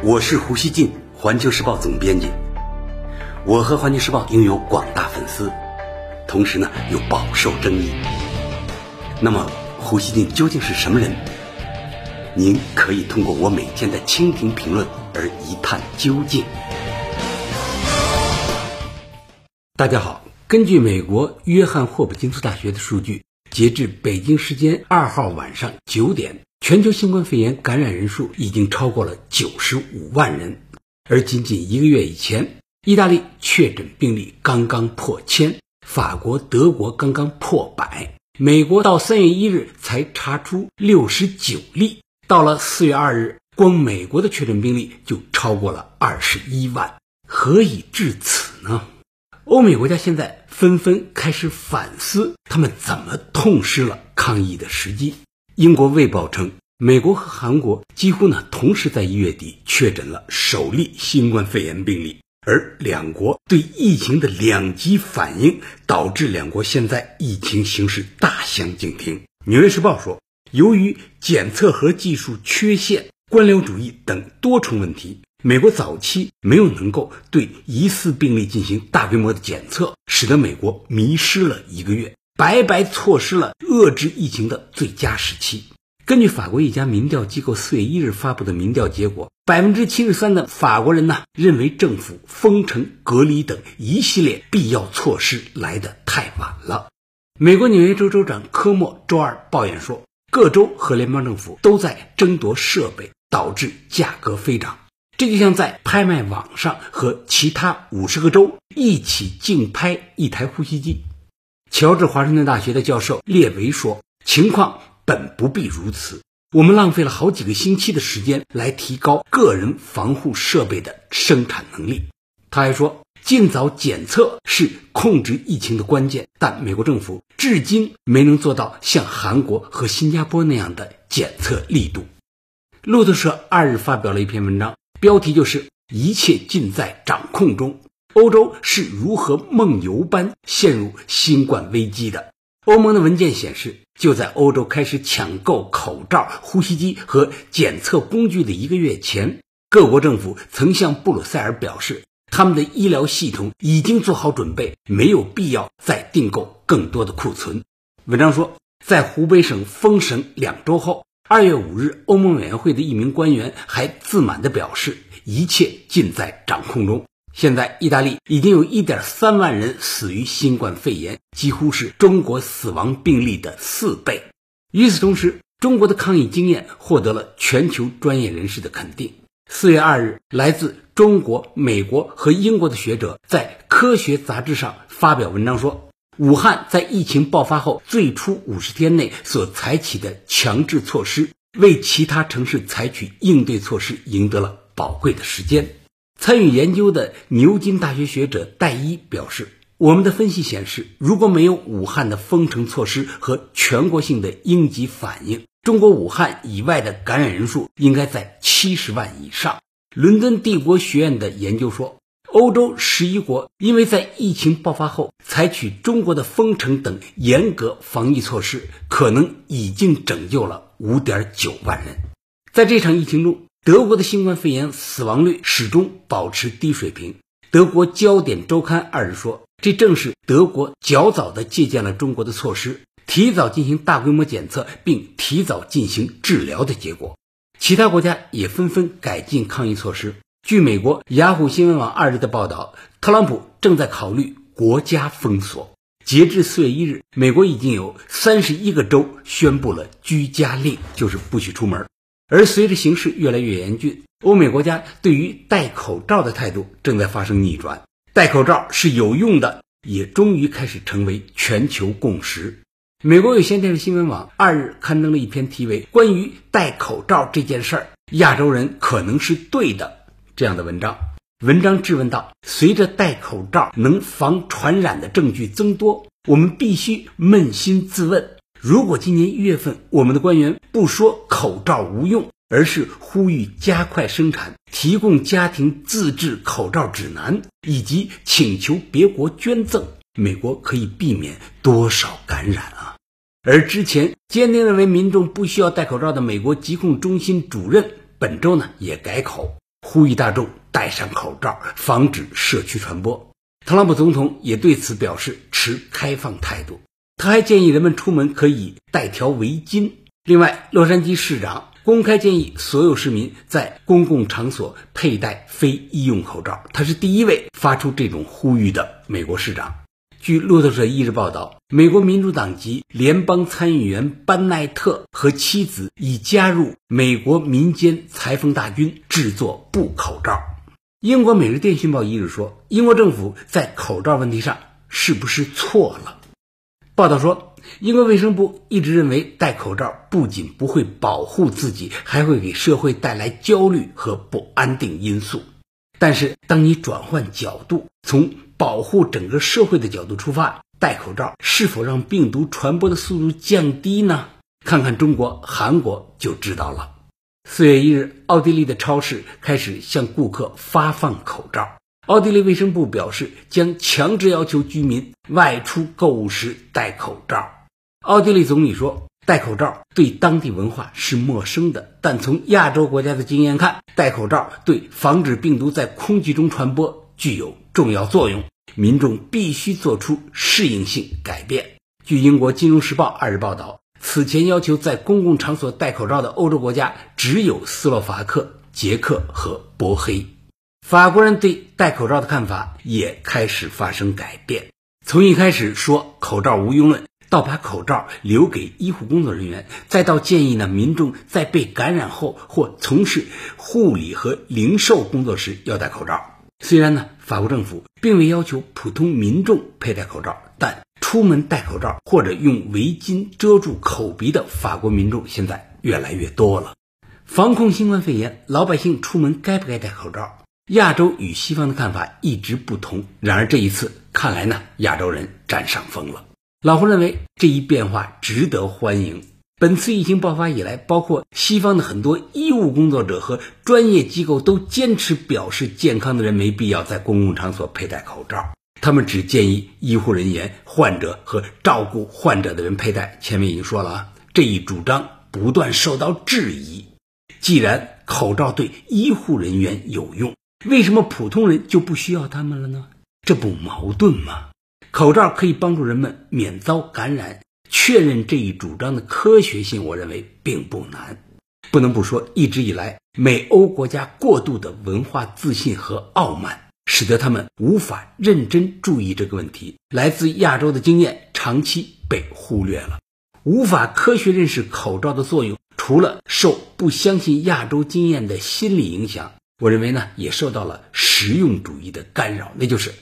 我是胡锡进，环球时报总编辑。我和环球时报拥有广大粉丝，同时呢又饱受争议。那么胡锡进究竟是什么人？您可以通过我每天的蜻蜓评论而一探究竟。大家好，根据美国约翰霍普金斯大学的数据，截至北京时间二号晚上九点。全球新冠肺炎感染人数已经超过了九十五万人，而仅仅一个月以前，意大利确诊病例刚刚破千，法国、德国刚刚破百，美国到三月一日才查出六十九例，到了四月二日，光美国的确诊病例就超过了二十一万。何以至此呢？欧美国家现在纷纷开始反思，他们怎么痛失了抗疫的时机。英国卫报称，美国和韩国几乎呢同时在一月底确诊了首例新冠肺炎病例，而两国对疫情的两极反应导致两国现在疫情形势大相径庭。纽约时报说，由于检测和技术缺陷、官僚主义等多重问题，美国早期没有能够对疑似病例进行大规模的检测，使得美国迷失了一个月。白白错失了遏制疫情的最佳时期。根据法国一家民调机构四月一日发布的民调结果，百分之七十三的法国人呢认为政府封城、隔离等一系列必要措施来得太晚了。美国纽约州州长科莫周二抱怨说，各州和联邦政府都在争夺设备，导致价格飞涨。这就像在拍卖网上和其他五十个州一起竞拍一台呼吸机。乔治华盛顿大学的教授列维说：“情况本不必如此，我们浪费了好几个星期的时间来提高个人防护设备的生产能力。”他还说：“尽早检测是控制疫情的关键，但美国政府至今没能做到像韩国和新加坡那样的检测力度。”路透社二日发表了一篇文章，标题就是“一切尽在掌控中”。欧洲是如何梦游般陷入新冠危机的？欧盟的文件显示，就在欧洲开始抢购口罩、呼吸机和检测工具的一个月前，各国政府曾向布鲁塞尔表示，他们的医疗系统已经做好准备，没有必要再订购更多的库存。文章说，在湖北省封省两周后，二月五日，欧盟委员会的一名官员还自满地表示，一切尽在掌控中。现在，意大利已经有一点三万人死于新冠肺炎，几乎是中国死亡病例的四倍。与此同时，中国的抗疫经验获得了全球专业人士的肯定。四月二日，来自中国、美国和英国的学者在《科学》杂志上发表文章说，武汉在疫情爆发后最初五十天内所采取的强制措施，为其他城市采取应对措施赢得了宝贵的时间。参与研究的牛津大学学者戴伊表示：“我们的分析显示，如果没有武汉的封城措施和全国性的应急反应，中国武汉以外的感染人数应该在七十万以上。”伦敦帝国学院的研究说，欧洲十一国因为在疫情爆发后采取中国的封城等严格防疫措施，可能已经拯救了五点九万人。在这场疫情中。德国的新冠肺炎死亡率始终保持低水平。德国焦点周刊二日说，这正是德国较早的借鉴了中国的措施，提早进行大规模检测，并提早进行治疗的结果。其他国家也纷纷改进抗疫措施。据美国雅虎新闻网二日的报道，特朗普正在考虑国家封锁。截至四月一日，美国已经有三十一个州宣布了居家令，就是不许出门。而随着形势越来越严峻，欧美国家对于戴口罩的态度正在发生逆转。戴口罩是有用的，也终于开始成为全球共识。美国有线电视新闻网二日刊登了一篇题为《关于戴口罩这件事儿，亚洲人可能是对的》这样的文章。文章质问道：随着戴口罩能防传染的证据增多，我们必须扪心自问。如果今年一月份我们的官员不说口罩无用，而是呼吁加快生产、提供家庭自制口罩指南，以及请求别国捐赠，美国可以避免多少感染啊？而之前坚定认为民众不需要戴口罩的美国疾控中心主任，本周呢也改口，呼吁大众戴上口罩，防止社区传播。特朗普总统也对此表示持开放态度，他还建议人们出门可以带条围巾。另外，洛杉矶市长公开建议所有市民在公共场所佩戴非医用口罩，他是第一位发出这种呼吁的美国市长。据路透社一日报道，美国民主党籍联邦参议员班奈特和妻子已加入美国民间裁缝大军，制作布口罩。英国《每日电讯报》一日说，英国政府在口罩问题上是不是错了？报道说。英国卫生部一直认为戴口罩不仅不会保护自己，还会给社会带来焦虑和不安定因素。但是，当你转换角度，从保护整个社会的角度出发，戴口罩是否让病毒传播的速度降低呢？看看中国、韩国就知道了。四月一日，奥地利的超市开始向顾客发放口罩。奥地利卫生部表示，将强制要求居民外出购物时戴口罩。奥地利总理说，戴口罩对当地文化是陌生的，但从亚洲国家的经验看，戴口罩对防止病毒在空气中传播具有重要作用。民众必须做出适应性改变。据英国《金融时报》二日报道，此前要求在公共场所戴口罩的欧洲国家只有斯洛伐克、捷克和波黑。法国人对戴口罩的看法也开始发生改变，从一开始说口罩无用论，到把口罩留给医护工作人员，再到建议呢民众在被感染后或从事护理和零售工作时要戴口罩。虽然呢法国政府并未要求普通民众佩戴口罩，但出门戴口罩或者用围巾遮住口鼻的法国民众现在越来越多了。防控新冠肺炎，老百姓出门该不该戴口罩？亚洲与西方的看法一直不同，然而这一次看来呢，亚洲人占上风了。老胡认为这一变化值得欢迎。本次疫情爆发以来，包括西方的很多医务工作者和专业机构都坚持表示，健康的人没必要在公共场所佩戴口罩，他们只建议医护人员、患者和照顾患者的人佩戴。前面已经说了啊，这一主张不断受到质疑。既然口罩对医护人员有用，为什么普通人就不需要他们了呢？这不矛盾吗？口罩可以帮助人们免遭感染，确认这一主张的科学性，我认为并不难。不能不说，一直以来美欧国家过度的文化自信和傲慢，使得他们无法认真注意这个问题。来自亚洲的经验长期被忽略了，无法科学认识口罩的作用。除了受不相信亚洲经验的心理影响。我认为呢，也受到了实用主义的干扰，那就是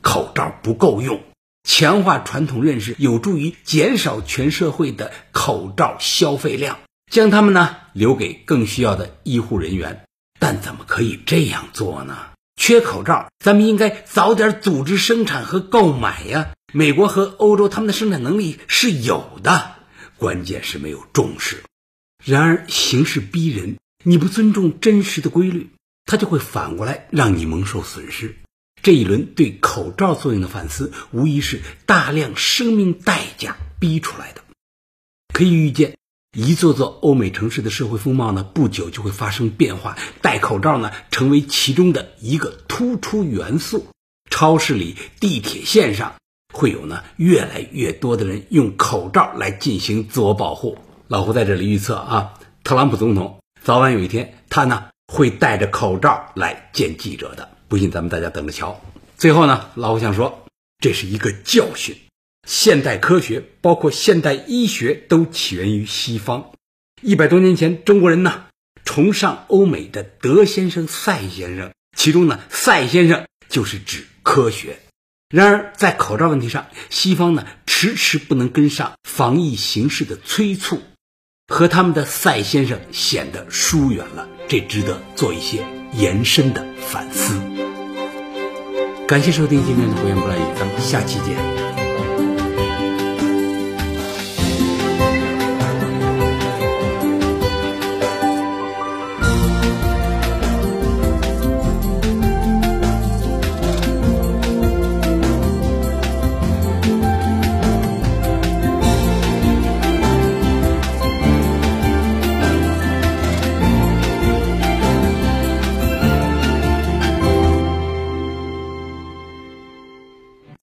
口罩不够用。强化传统认识有助于减少全社会的口罩消费量，将它们呢留给更需要的医护人员。但怎么可以这样做呢？缺口罩，咱们应该早点组织生产和购买呀。美国和欧洲他们的生产能力是有的，关键是没有重视。然而形势逼人，你不尊重真实的规律。它就会反过来让你蒙受损失。这一轮对口罩作用的反思，无疑是大量生命代价逼出来的。可以预见，一座座欧美城市的社会风貌呢，不久就会发生变化。戴口罩呢，成为其中的一个突出元素。超市里、地铁线上，会有呢越来越多的人用口罩来进行自我保护。老胡在这里预测啊，特朗普总统早晚有一天，他呢。会戴着口罩来见记者的，不信咱们大家等着瞧。最后呢，老胡想说，这是一个教训。现代科学，包括现代医学，都起源于西方。一百多年前，中国人呢崇尚欧美的德先生、赛先生，其中呢，赛先生就是指科学。然而，在口罩问题上，西方呢迟迟不能跟上防疫形势的催促。和他们的赛先生显得疏远了，这值得做一些延伸的反思。感谢收听今天的《胡言不乱语》，咱们下期见。